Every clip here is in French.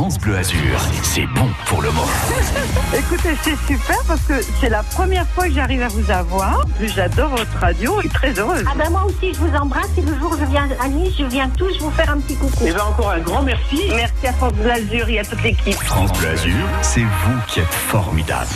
France Bleu Azur, c'est bon pour le moral. Écoutez, c'est super parce que c'est la première fois que j'arrive à vous avoir. J'adore votre radio, je suis très heureuse. Ah ben moi aussi, je vous embrasse et le jour où je viens à Nice, je viens tous vous faire un petit coucou. Et bien encore un grand merci. Merci à France Bleu Azur et à toute l'équipe. France Bleu Azur, c'est vous qui êtes formidable.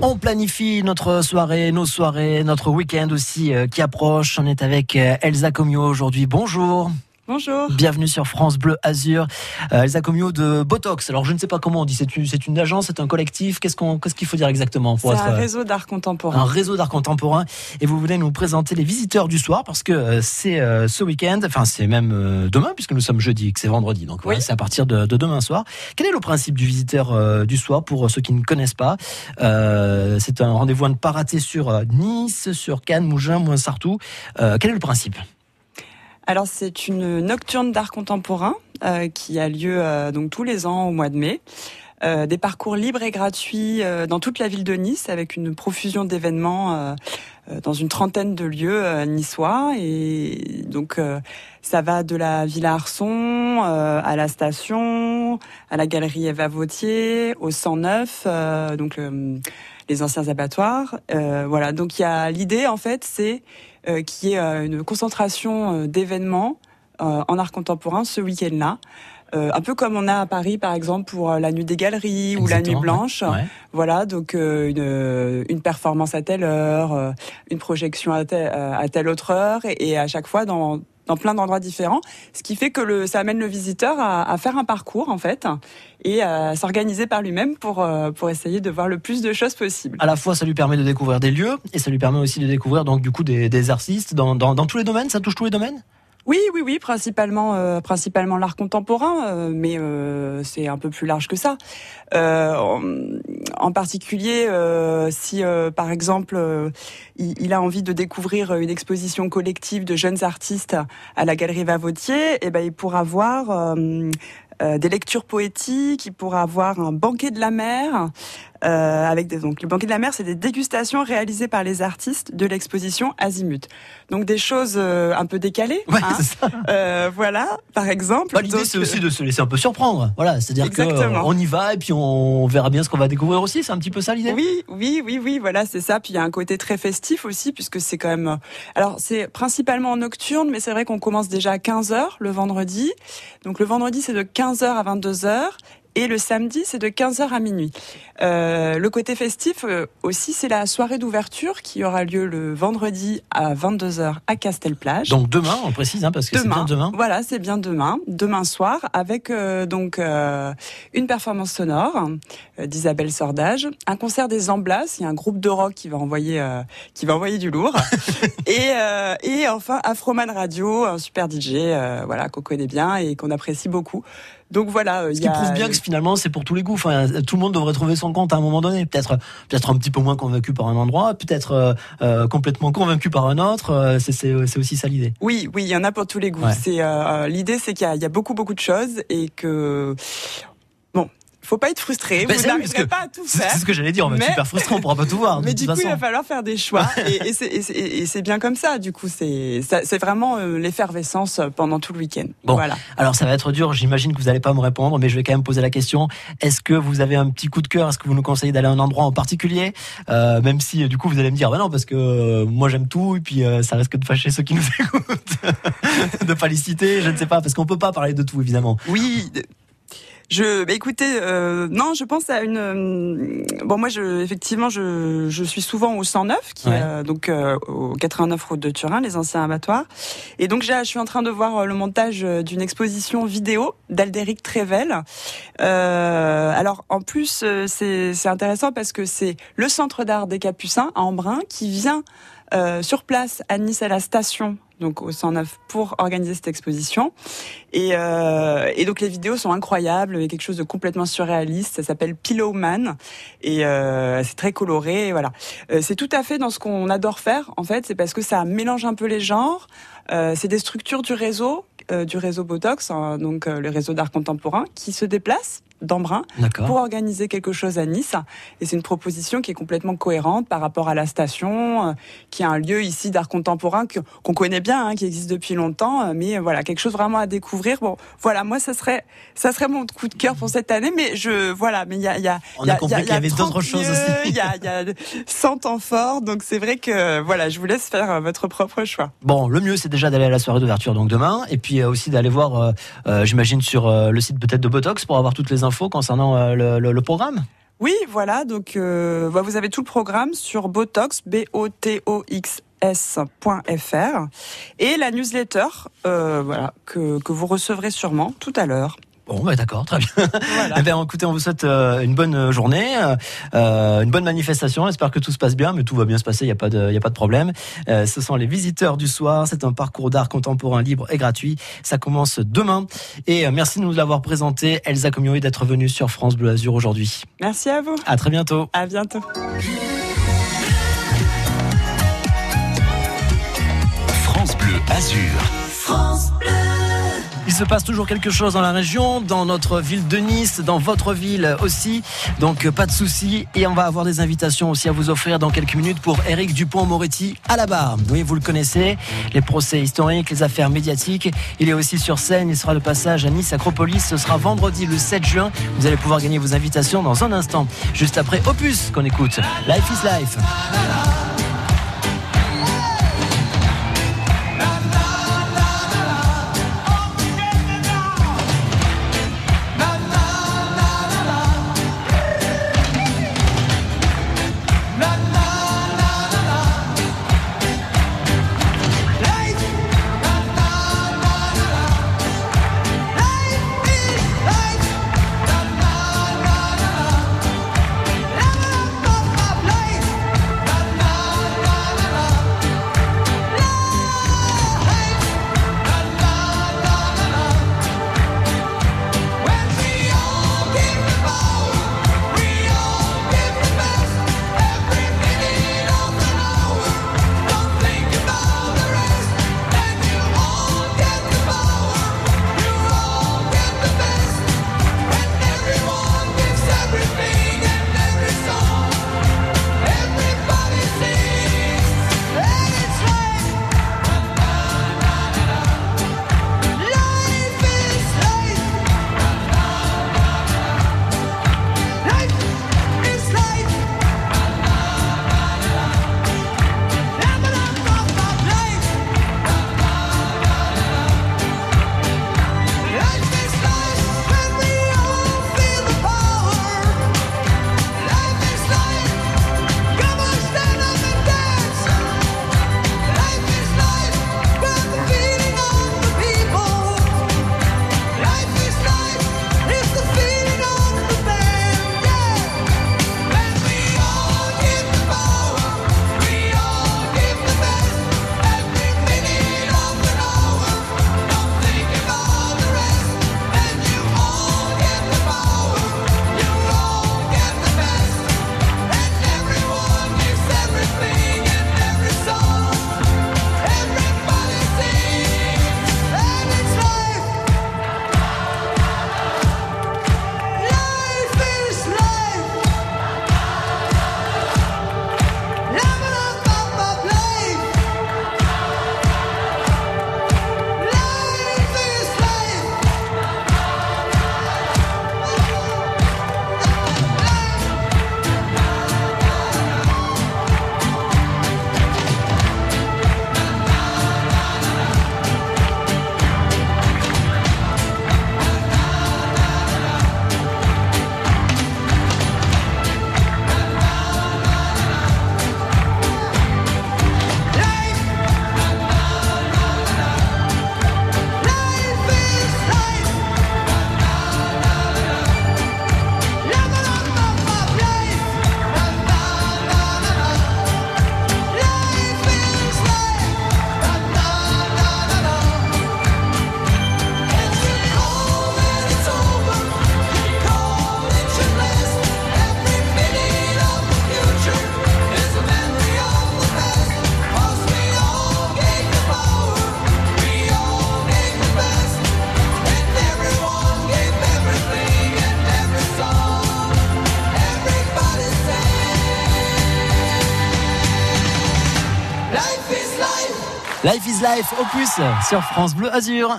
On planifie notre soirée, nos soirées, notre week-end aussi euh, qui approche. On est avec euh, Elsa Comio aujourd'hui. Bonjour. Bonjour. Bienvenue sur France Bleu Azur. Euh, Elsa Comio de Botox. Alors je ne sais pas comment on dit. C'est une, une agence, c'est un collectif. Qu'est-ce qu'on, qu'est-ce qu'il faut dire exactement pour C'est un réseau d'art contemporain. Un réseau d'art contemporain. Et vous venez nous présenter les visiteurs du soir parce que euh, c'est euh, ce week-end. Enfin c'est même euh, demain puisque nous sommes jeudi, que c'est vendredi. Donc Oui. c'est à partir de, de demain soir. Quel est le principe du visiteur euh, du soir pour ceux qui ne connaissent pas? Euh, C'est un rendez-vous à ne pas rater sur euh, Nice, sur Cannes, Mougins, Mouin-Sartoux. Euh, quel est le principe? Alors c'est une nocturne d'art contemporain euh, qui a lieu euh, donc tous les ans au mois de mai. Euh, des parcours libres et gratuits euh, dans toute la ville de Nice avec une profusion d'événements euh, euh, dans une trentaine de lieux niçois et donc ça va de la Villa Arson à la station, à la galerie Eva Vautier, au 109 euh, donc le- les anciens abattoirs. Voilà, donc il y a l'idée en fait, c'est euh, qu'il y ait euh, une concentration euh, d'événements euh, en art contemporain ce week-end-là. Euh, un peu comme on a à Paris, par exemple, pour la nuit des galeries ou la nuit blanche. ouais. Voilà, donc euh, une, une performance à telle heure, euh, une projection à, telle- euh, à telle autre heure, et, et à chaque fois dans, dans plein d'endroits différents. Ce qui fait que le, ça amène le visiteur à, faire un parcours, en fait, et à s'organiser par lui-même pour, euh, pour essayer de voir le plus de choses possible. À la fois, ça lui permet de découvrir des lieux et ça lui permet aussi de découvrir donc du coup des, artistes dans, dans tous les domaines. Ça touche tous les domaines? Oui, oui, oui, principalement, euh, principalement l'art contemporain, euh, mais euh, c'est un peu plus large que ça. En, particulier, si par exemple il, a envie de découvrir une exposition collective de jeunes artistes à la Galerie Vavautier, eh ben il pourra voir des lectures poétiques, il pourra avoir un banquet de la mer. Euh, avec des, donc le banquet de la mer, c'est des dégustations réalisées par les artistes de l'exposition Azimut. Donc des choses euh, un peu décalées. Ouais, hein. ça. Euh, voilà, par exemple. Bah, L'idée, c'est aussi de se laisser un peu surprendre. Voilà, c'est-à-dire Exactement. qu'on y va et puis on verra bien ce qu'on va découvrir aussi. C'est un petit peu ça l'idée. Oui, oui, oui, oui, voilà, c'est ça. Puis il y a un côté très festif aussi, puisque c'est quand même. euh, Alors c'est principalement en nocturne, mais c'est vrai qu'on commence déjà à 15 h le vendredi. Donc le vendredi c'est de 15 h à 22 h Et le samedi, c'est de 15h à minuit. Euh, le côté festif euh, aussi, c'est la soirée d'ouverture qui aura lieu le vendredi à 22h à Castelplage. Donc demain, on précise, hein, parce que c'est bien demain. Voilà, c'est bien demain, demain soir, avec euh, donc euh, une performance sonore euh, d'Isabelle Sordage, un concert des Amblas, il y a un groupe de rock qui va envoyer euh, qui va envoyer du lourd, et euh, et enfin Afroman Radio, un super DJ, euh, voilà qu'on connaît bien et qu'on apprécie beaucoup. Donc voilà, euh, Ce il qui y a- prouve bien que finalement c'est pour tous les goûts. Enfin, tout le monde devrait trouver son compte à un moment donné. Peut-être, peut-être un petit peu moins convaincu par un endroit, peut-être euh, euh, complètement convaincu par un autre. Euh, c'est, c'est, c'est aussi ça l'idée. Oui, oui, il y en a pour tous les goûts. Ouais. C'est euh, l'idée, c'est qu'il y y a beaucoup, beaucoup de choses et que faut pas être frustré. Ben, vous n'arriverez pas à tout faire. c'est ce que j'allais dire. On va être super frustrant, on pourra pas tout voir. Mais du coup, façon. il va falloir faire des choix et, et c'est, bien comme ça. Du coup, c'est, vraiment euh, l'effervescence pendant tout le week-end. Bon. Voilà. Alors ça va être dur, j'imagine que vous n'allez pas me répondre, mais je vais quand même poser la question. Est-ce que vous avez un petit coup de cœur? Est-ce que vous nous conseillez d'aller à un endroit en particulier? Euh, Même si euh, du coup vous allez me dire, bah non, parce que euh, moi j'aime tout, et puis euh, ça risque de fâcher ceux qui nous écoutent, de pas les citer, je ne sais pas, parce qu'on peut pas parler de tout évidemment. Oui. Je, bah écoutez, euh, non, je pense à une. euh, bon, moi, je, effectivement, je, je suis souvent au 109, qui Ouais. est euh, donc euh, au 89 route de Turin, les anciens abattoirs. Et donc, je suis en train de voir le montage d'une exposition vidéo d'Aldéric Trével. Euh, alors, en plus, c'est c'est intéressant parce que c'est le Centre d'art des Capucins à Embrun qui vient euh, sur place à Nice à la station. Donc au 109 pour organiser cette exposition et, euh, et donc les vidéos sont incroyables, il y a quelque chose de complètement surréaliste. Ça s'appelle Pillow Man et euh, c'est très coloré. et Voilà, Euh, c'est tout à fait dans ce qu'on adore faire. En fait, c'est parce que ça mélange un peu les genres. Euh, c'est des structures du réseau, euh, du réseau Botox, hein, donc euh, le réseau d'art contemporain, qui se déplacent d'Embrun pour organiser quelque chose à Nice. Et c'est une proposition qui est complètement cohérente par rapport à la station, euh, qui est un lieu ici d'art contemporain qu'on connaît bien, hein, qui existe depuis longtemps, euh, mais voilà quelque chose vraiment à découvrir. Bon, voilà, moi ça serait ça serait mon coup de cœur pour cette année, mais je voilà, mais il y a il y a On il y a compris il qu'il y avait 30 d'autres choses aussi. Il y a y a 100 temps forts, donc c'est vrai que voilà, je vous laisse faire euh, votre propre choix. Bon, le mieux, c'est déjà d'aller à la soirée d'ouverture, donc demain, et puis euh, aussi d'aller voir, euh, euh, j'imagine, sur euh, le site peut-être de Botox pour avoir toutes les concernant euh, le, programme? Oui, voilà, donc euh, bah, vous avez tout le programme sur Botox, b o t o x s.fr et la newsletter euh, que vous recevrez sûrement tout à l'heure. Bon, bah, d'accord, très bien. Voilà. Eh bien, écoutez, on vous souhaite euh, une bonne journée, euh, euh, une bonne manifestation. J'espère que tout se passe bien, mais tout va bien se passer. Il n'y a pas de, y a pas de problème. Euh, ce sont les visiteurs du soir. C'est un parcours d'art contemporain libre et gratuit. Ça commence demain. Et euh, merci de nous l'avoir présenté, Elsa Comio, et d'être venue sur France Bleu Azur aujourd'hui. Merci à vous. À très bientôt. À bientôt. France Bleu Azur. Il se passe toujours quelque chose dans la région, dans notre ville de Nice, dans votre ville aussi. Donc euh, pas de souci. Et on va avoir des invitations aussi à vous offrir dans quelques minutes pour Eric Dupont-Moretti à la barre. Oui, vous le connaissez, les procès historiques, les affaires médiatiques. Il est aussi sur scène. Il sera de passage à Nice Acropolis. Ce sera vendredi le 7 juin. Vous allez pouvoir gagner vos invitations dans un instant. Juste après Opus qu'on écoute. Life is Life. Life Life opus sur France Bleu Azur.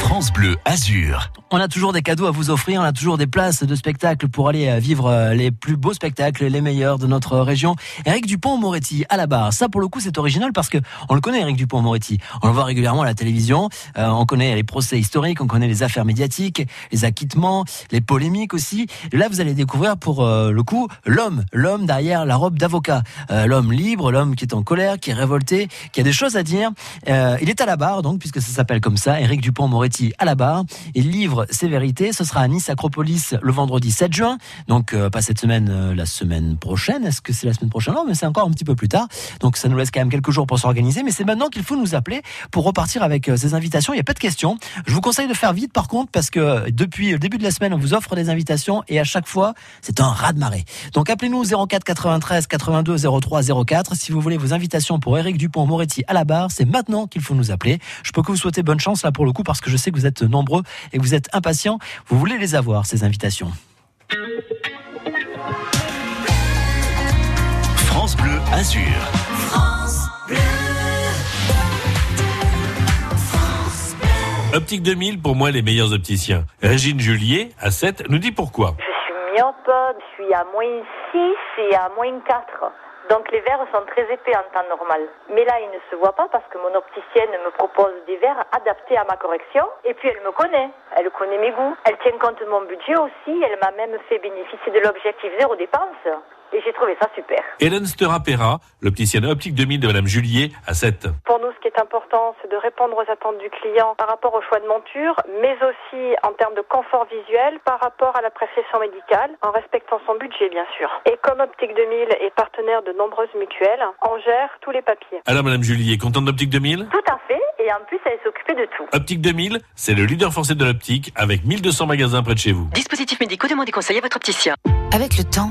France Bleu Azur. On a toujours des cadeaux à vous offrir, on a toujours des places de spectacle pour aller euh, vivre euh, les plus beaux spectacles, les meilleurs de notre région. Eric Dupont-Moretti à la barre. Ça, pour le coup, c'est original parce que on le connaît, Eric Dupont-Moretti. On le voit régulièrement à la télévision. Euh, on connaît les procès historiques, on connaît les affaires médiatiques, les acquittements, les polémiques aussi. Là, vous allez découvrir pour le coup l'homme, l'homme derrière la robe d'avocat, l'homme libre, l'homme qui est en colère, qui est révolté, qui a des choses à dire. il est à la barre, donc, puisque ça s'appelle comme ça, Eric Dupont-Moretti à la barre. Il livre ses vérités. Ce sera à Nice Acropolis le vendredi 7 juin. Donc euh, pas cette semaine, euh, la semaine prochaine. Est-ce que c'est la semaine prochaine? Non, mais c'est encore un petit peu plus tard. Donc ça nous laisse quand même quelques jours pour s'organiser. Mais c'est maintenant qu'il faut nous appeler pour repartir avec euh, ces invitations. Il n'y a pas de questions. Je vous conseille de faire vite par contre parce que depuis le début de la semaine, on vous offre des invitations et à chaque fois, c'est un raz de marée. Donc appelez-nous 04 93 82 03 04 si vous voulez vos invitations pour Eric Dupont-Moretti à la barre. C'est maintenant qu'il faut nous appeler. Je peux que vous souhaiter bonne chance là pour le coup parce que je sais que vous êtes nombreux et que vous êtes impatients. Vous voulez les avoir, ces invitations France Bleu Azur. France Bleu. Optique 2000, pour moi, les meilleurs opticiens. Régine Julier, à 7, nous dit pourquoi. Je suis myope, je suis à moins 6 et à moins 4. Donc les verres sont très épais en temps normal. Mais là, ils ne se voient pas parce que mon opticienne me propose des verres adaptés à ma correction. Et puis elle me connaît. Elle connaît mes goûts. Elle tient compte de mon budget aussi. Elle m'a même fait bénéficier de l'objectif zéro dépense et j'ai trouvé ça super. Hélène Sterapera, l'opticienne optique 2000 de Madame Julier à 7. Pour nous, ce qui est important, c'est de répondre aux attentes du client par rapport au choix de monture, mais aussi en termes de confort visuel par rapport à la prescription médicale, en respectant son budget, bien sûr. Et comme Optique 2000 est partenaire de nombreuses mutuelles, on gère tous les papiers. Alors, Madame Julier, contente d'Optique 2000 Tout à fait, et en plus, elle s'occupe de tout. Optique 2000, c'est le leader français de l'optique avec 1200 magasins près de chez vous. Dispositifs médicaux, demandez conseil à votre opticien. Avec le temps,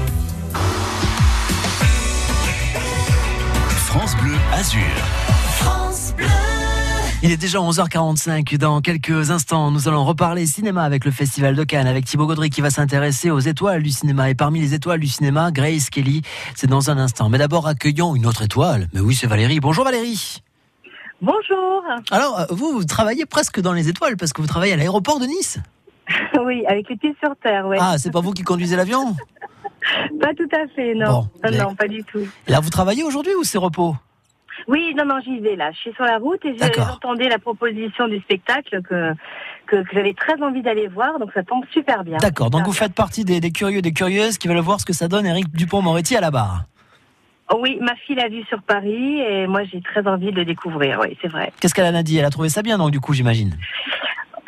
Azur. France Bleu. Il est déjà 11h45. Dans quelques instants, nous allons reparler cinéma avec le Festival de Cannes, avec Thibaut Gaudry qui va s'intéresser aux étoiles du cinéma. Et parmi les étoiles du cinéma, Grace Kelly, c'est dans un instant. Mais d'abord, accueillons une autre étoile. Mais oui, c'est Valérie. Bonjour Valérie. Bonjour. Alors, euh, vous, vous travaillez presque dans les étoiles parce que vous travaillez à l'aéroport de Nice. oui, avec les pieds sur terre, oui. Ah, c'est pas vous qui conduisez l'avion? Pas tout à fait, non. non, pas du tout. là, vous travaillez aujourd'hui ou c'est repos? Oui, non, non, j'y vais là. Je suis sur la route et j'entendais la proposition du spectacle que, que, j'avais très envie d'aller voir, donc ça tombe super bien. D'accord, donc vous faites partie des, des, curieux, des curieuses qui veulent voir ce que ça donne Eric Dupont-Moretti à la barre. Oui, ma fille l'a vu sur Paris et moi j'ai très envie de le découvrir, oui, c'est vrai. Qu'est-ce qu'elle en a dit? Elle a trouvé ça bien, donc du coup, j'imagine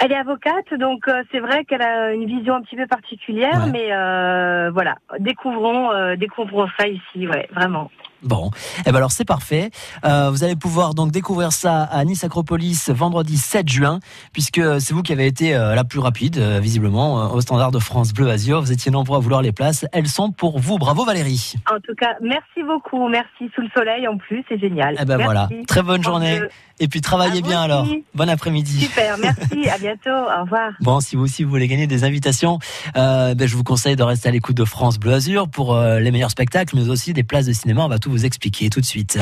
elle est avocate, donc euh, c'est vrai qu'elle a une vision un petit peu particulière, mais euh, voilà, découvrons, euh, découvrons ça ici, ouais, vraiment. Bon, eh ben alors c'est parfait. Euh, vous allez pouvoir donc découvrir ça à Nice Acropolis vendredi 7 juin, puisque c'est vous qui avez été euh, la plus rapide, euh, visiblement, au standard de France Bleu Azur. Vous étiez nombreux à vouloir les places. Elles sont pour vous. Bravo Valérie. En tout cas, merci beaucoup. Merci sous le soleil en plus, c'est génial. Eh ben voilà. Très bonne journée. Et puis travaillez bien alors. Bon après-midi. Super, merci. à bientôt. Au revoir. Bon, si vous aussi vous voulez gagner des invitations, ben, je vous conseille de rester à l'écoute de France Bleu Azur pour les meilleurs spectacles, mais aussi des places de cinéma. On va tout vous expliquer tout de suite.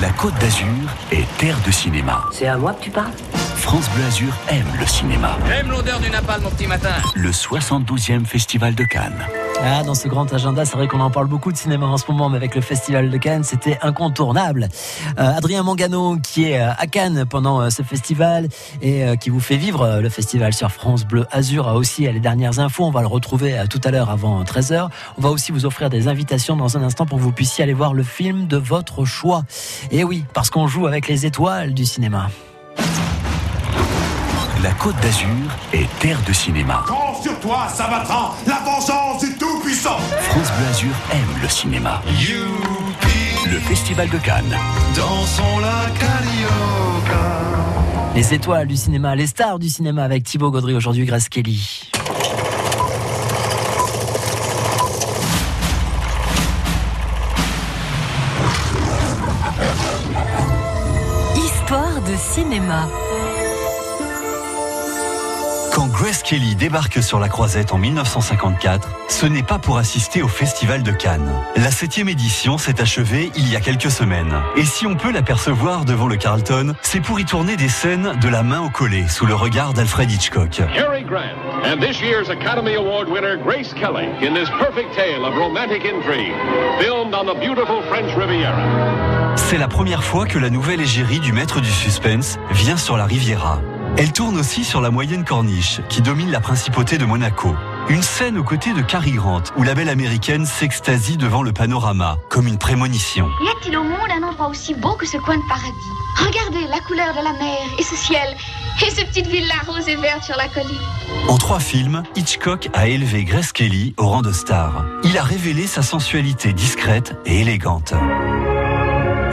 La Côte d'Azur est terre de cinéma. C'est à moi que tu parles? France Bleu Azur aime le cinéma. J'aime l'odeur du napalm mon petit matin. Le 72e Festival de Cannes. Ah, dans ce grand agenda, c'est vrai qu'on en parle beaucoup de cinéma en ce moment, mais avec le Festival de Cannes, c'était incontournable. Euh, Adrien Mangano, qui est euh, à Cannes pendant euh, ce festival et qui vous fait vivre le festival sur France Bleu Azur, a aussi les dernières infos. On va le retrouver tout à l'heure avant 13h. On va aussi vous offrir des invitations dans un instant pour que vous puissiez aller voir le film de votre choix. Et oui, parce qu'on joue avec les étoiles du cinéma. La Côte d'Azur est terre de cinéma. Quand sur toi, Sabatran, la vengeance du Tout-Puissant France Bleu Azur aime le cinéma. Youpi le Festival de Cannes. Dansons la carioca. Les étoiles du cinéma, les stars du cinéma avec Thibaut Gaudry aujourd'hui, Grace Kelly. Histoire de cinéma. Quand Grace Kelly débarque sur la croisette en 1954, ce n'est pas pour assister au Festival de Cannes. La septième édition s'est achevée il y a quelques semaines. Et si on peut l'apercevoir devant le Carlton, c'est pour y tourner des scènes de la main au collet, sous le regard d'Alfred Hitchcock. Cary Grant and this year's Academy Award winner Grace Kelly in this perfect tale of romantic intrigue, filmed on the beautiful French Riviera. C'est la première fois que la nouvelle égérie du maître du suspense vient sur la Riviera. Elle tourne aussi sur la moyenne corniche, qui domine la principauté de Monaco. Une scène aux côtés de Cary Grant, où la belle américaine s'extasie devant le panorama, comme une prémonition. Y a-t-il au monde un endroit aussi beau que ce coin de paradis? Regardez la couleur de la mer et ce ciel, et ces petites villas roses et vertes sur la colline. En trois films, Hitchcock a élevé Grace Kelly au rang de star. Il a révélé sa sensualité discrète et élégante.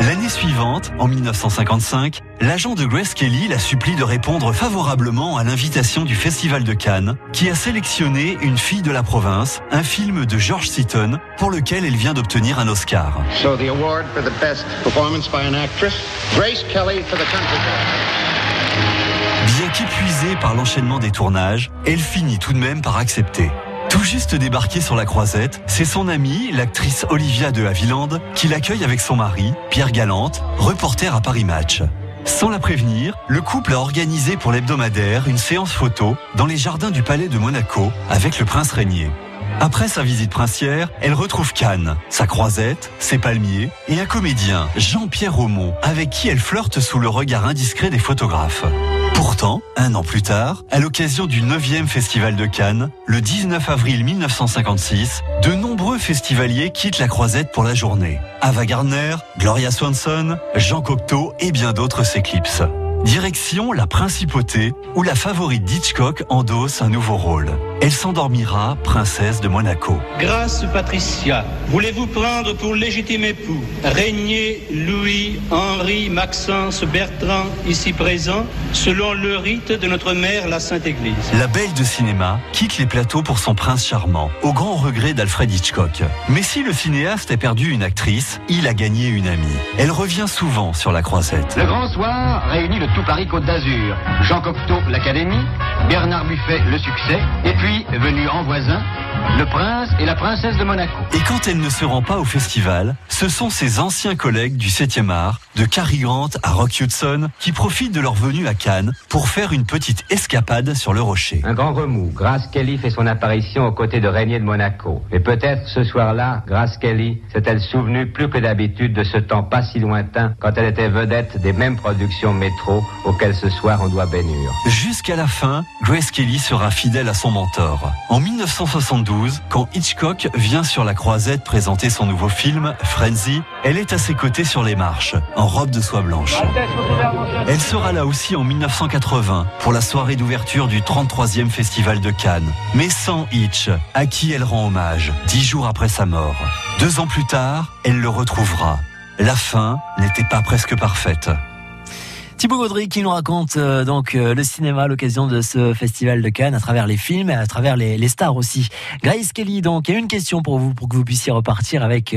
L'année suivante, en 1955, l'agent de Grace Kelly la supplie de répondre favorablement à l'invitation du Festival de Cannes, qui a sélectionné Une fille de la province, un film de George Seaton, pour lequel elle vient d'obtenir un Oscar. So the award for the best performance by an actress, Grace Kelly for the country Bien qu'épuisée par l'enchaînement des tournages, elle finit tout de même par accepter. Tout juste débarqué sur la croisette, c'est son amie, l'actrice Olivia de Havilland, qui l'accueille avec son mari, Pierre Galante, reporter à Paris Match. Sans la prévenir, le couple a organisé pour l'hebdomadaire une séance photo dans les jardins du palais de Monaco avec le prince régnier. Après sa visite princière, elle retrouve Cannes, sa croisette, ses palmiers et un comédien, Jean-Pierre Aumont, avec qui elle flirte sous le regard indiscret des photographes. Pourtant, un an plus tard, à l'occasion du 9e Festival de Cannes, le 19 avril 1956, de nombreux festivaliers quittent la croisette pour la journée. Ava Gardner, Gloria Swanson, Jean Cocteau et bien d'autres s'éclipsent. Direction la principauté où la favorite d'Hitchcock endosse un nouveau rôle. Elle s'endormira princesse de Monaco. Grâce Patricia, voulez-vous prendre pour légitime époux Régnier Louis Henri Maxence Bertrand, ici présent, selon le rite de notre mère la Sainte Église La belle de cinéma quitte les plateaux pour son prince charmant, au grand regret d'Alfred Hitchcock. Mais si le cinéaste a perdu une actrice, il a gagné une amie. Elle revient souvent sur la croisette. Le grand soir réunit le tout Paris Côte d'Azur. Jean Cocteau, l'Académie, Bernard Buffet, le succès, et puis, venu en voisin, le prince et la princesse de Monaco. Et quand elle ne se rend pas au festival, ce sont ses anciens collègues du 7e art, de Cary Grant à Rock Hudson, qui profitent de leur venue à Cannes pour faire une petite escapade sur le rocher. Un grand remous. Grace Kelly fait son apparition aux côtés de Régnier de Monaco. Et peut-être ce soir-là, Grace Kelly s'est-elle souvenue plus que d'habitude de ce temps pas si lointain quand elle était vedette des mêmes productions métro auxquelles ce soir on doit bénir. Jusqu'à la fin, Grace Kelly sera fidèle à son mentor. En 1972, quand Hitchcock vient sur la croisette présenter son nouveau film, Frenzy, elle est à ses côtés sur les marches, en robe de soie blanche. Elle sera là aussi en 1980 pour la soirée d'ouverture du 33e Festival de Cannes, mais sans Hitch, à qui elle rend hommage, dix jours après sa mort? Deux ans plus tard, elle le retrouvera. La fin n'était pas presque parfaite. Thibaut Gaudry qui nous raconte euh, donc euh, le cinéma à l'occasion de ce festival de Cannes à travers les films et à travers les, les stars aussi. Grace Kelly, donc, il y a une question pour vous pour que vous puissiez repartir avec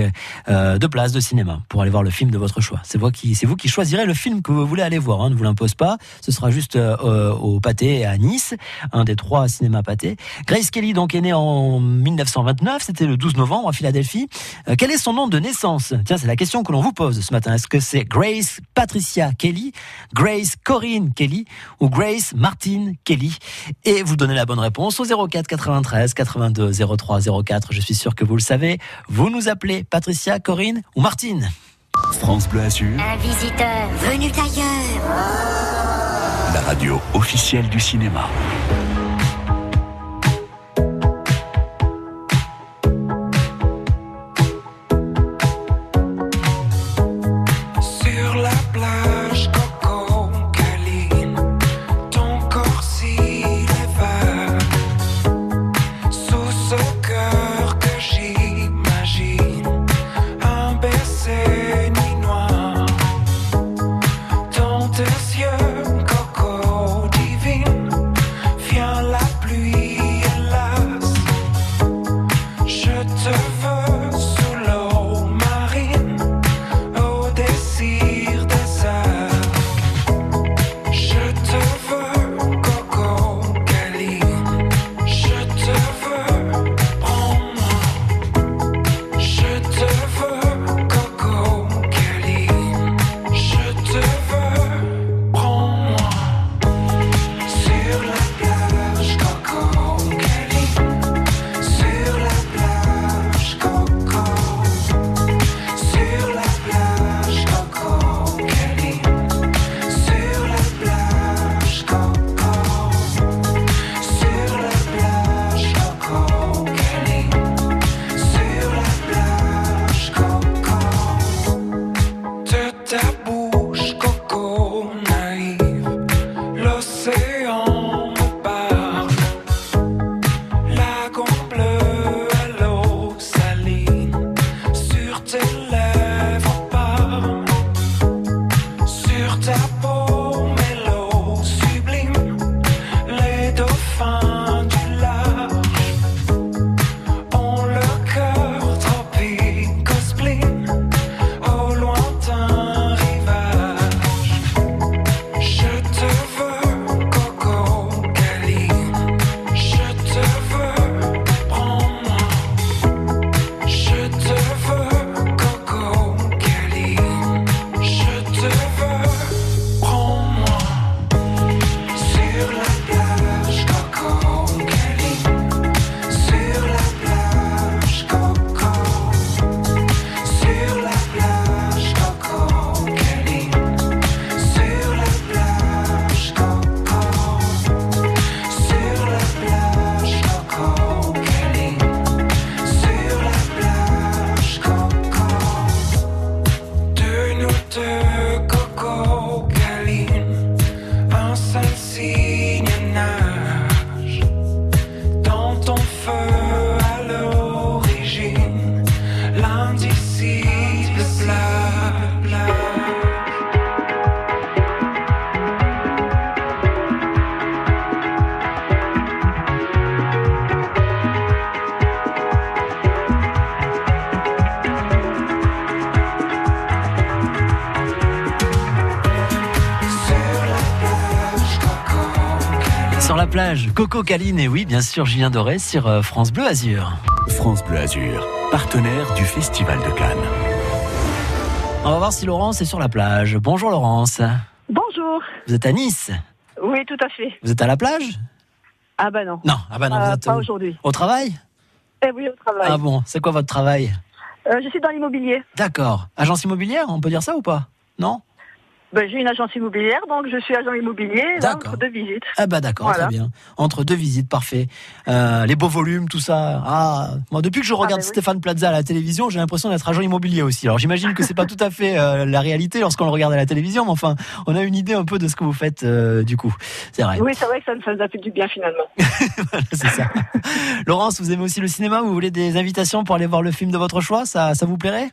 euh, deux places de cinéma pour aller voir le film de votre choix. C'est vous qui c'est vous qui choisirez le film que vous voulez aller voir. Hein, ne vous l'impose pas. Ce sera juste euh, au Pâté à Nice, un des trois cinémas Pâté. Grace Kelly donc est née en 1929. C'était le 12 novembre à Philadelphie. Euh, quel est son nom de naissance? Tiens, c'est la question que l'on vous pose ce matin. Est-ce que c'est Grace Patricia Kelly? Grace Corinne Kelly ou Grace Martine Kelly Et vous donnez la bonne réponse au 04 93 82 03 04. Je suis sûr que vous le savez. Vous nous appelez Patricia, Corinne ou Martine France Bleu Azur, Un visiteur venu d'ailleurs. la radio officielle du cinéma. Plage, Coco Caline et oui, bien sûr, Julien Doré sur euh, France Bleu Azur. France Bleu Azur, partenaire du Festival de Cannes. On va voir si Laurence est sur la plage. Bonjour Laurence. Bonjour. Vous êtes à Nice? Oui, tout à fait. Vous êtes à la plage? Ah bah non. Non, ah bah non, Euh, vous êtes pas aujourd'hui. Au travail? Eh oui, au travail. Ah bon, c'est quoi votre travail? Euh, je suis dans l'immobilier. D'accord. Agence immobilière, on peut dire ça ou pas? Non? Ben, j'ai une agence immobilière, donc je suis agent immobilier là, entre deux visites. Ah bah d'accord, Voilà. très bien. Entre deux visites, parfait. Euh, les beaux volumes, tout ça. Ah, moi depuis que je regarde bah oui. Stéphane Plaza à la télévision, j'ai l'impression d'être agent immobilier aussi. Alors j'imagine que c'est pas tout à fait euh, la réalité lorsqu'on le regarde à la télévision, mais enfin, on a une idée un peu de ce que vous faites euh, du coup. C'est vrai. Oui, c'est vrai que ça, ça nous a fait du bien finalement. c'est ça. Laurence, vous aimez aussi le cinéma Vous voulez des invitations pour aller voir le film de votre choix? Ça, ça vous plairait?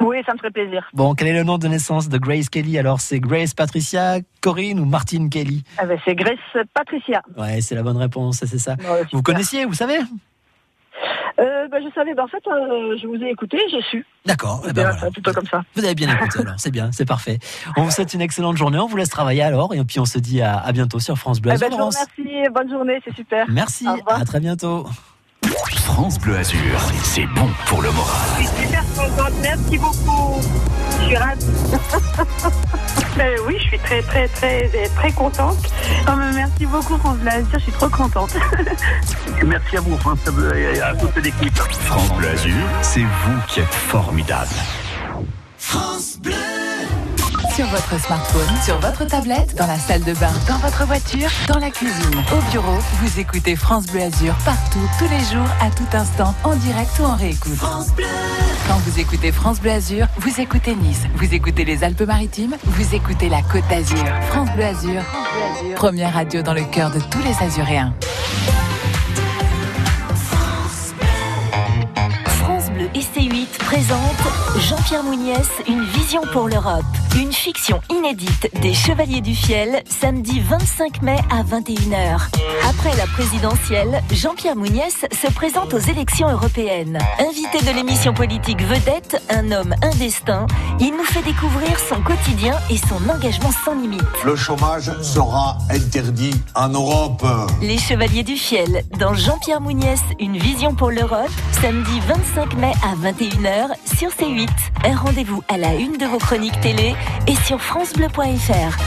Oui, ça me ferait plaisir. Bon, quel est le nom de naissance de Grace Kelly? Alors, c'est Grace Patricia Corinne ou Martine Kelly? Ah ben, c'est Grace Patricia. Ouais, c'est la bonne réponse, c'est ça. Ouais, Vous connaissiez, vous savez? Euh, ben, je savais, ben, en fait, euh, je vous ai écouté, j'ai su. D'accord. eh ben voilà. plutôt comme ça. Vous avez bien écouté alors, c'est bien, c'est parfait. On vous souhaite une excellente journée, on vous laisse travailler alors, et puis on se dit à, à bientôt sur France Bleu Eh ben, je vous remercie, bonne journée, c'est super. Merci, à très bientôt. France Bleu Azur, c'est bon pour le moral. Je suis super contente, merci beaucoup. Je suis ravie. Euh, oui, je suis très, très, très, très contente. Oh, mais merci beaucoup, France Bleu Azur, je suis trop contente. Merci à vous, France Bleu, et à toute l'équipe. France Bleu Azur, c'est vous qui êtes formidable. Sur votre smartphone, sur votre tablette, dans la salle de bain, dans votre voiture, dans la cuisine, au bureau, vous écoutez France Bleu Azur partout, tous les jours, à tout instant, en direct ou en réécoute. Quand vous écoutez France Bleu Azur, vous écoutez Nice, vous écoutez les Alpes-Maritimes, vous écoutez la Côte d'Azur. France Bleu Azur, première radio dans le cœur de tous les Azuréens. France Bleu et C8 présente Jean-Pierre Mouniès, une vision pour l'Europe. Une fiction inédite des Chevaliers du Fiel, samedi 25 mai à 21h. Après la présidentielle, Jean-Pierre Mouniès se présente aux élections européennes. Invité de l'émission politique Vedette, un homme, un destin, il nous fait découvrir son quotidien et son engagement sans limite. Le chômage sera interdit en Europe. Les Chevaliers du Fiel, dans Jean-Pierre Mouniès, une vision pour l'Europe, samedi 25 mai à 21h sur C8. Un rendez-vous à la une de vos chroniques télé et sur francebleu.fr.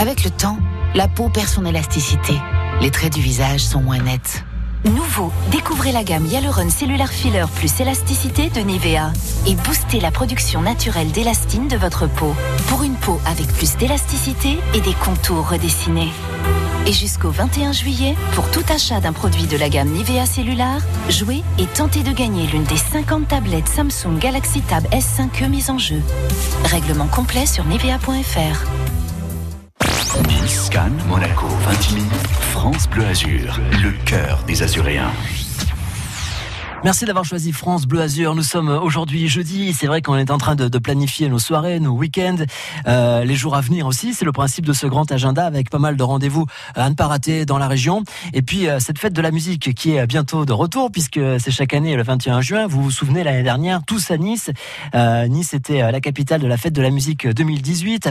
Avec le temps, la peau perd son élasticité. Les traits du visage sont moins nets. Nouveau, découvrez la gamme Hyaluron Cellular Filler plus élasticité de Nivea et boostez la production naturelle d'élastine de votre peau pour une peau avec plus d'élasticité et des contours redessinés. Et jusqu'au 21 juillet, pour tout achat d'un produit de la gamme Nivea Cellular, jouez et tentez de gagner l'une des 50 tablettes Samsung Galaxy Tab S5e mises en jeu. Règlement complet sur nivea.fr. Nice, Cannes, Monaco, Vintimille, France Bleu Azur, le cœur des Azuréens. Merci d'avoir choisi France Bleu Azur. Nous sommes aujourd'hui jeudi. C'est vrai qu'on est en train de, planifier nos soirées, nos week-ends, euh, les jours à venir aussi. C'est le principe de ce grand agenda avec pas mal de rendez-vous à ne pas rater dans la région. Et puis euh, cette fête de la musique qui est bientôt de retour puisque c'est chaque année le 21 juin. Vous vous souvenez l'année dernière, tous à Nice. Euh, nice était euh, la capitale de la fête de la musique 2018. Avec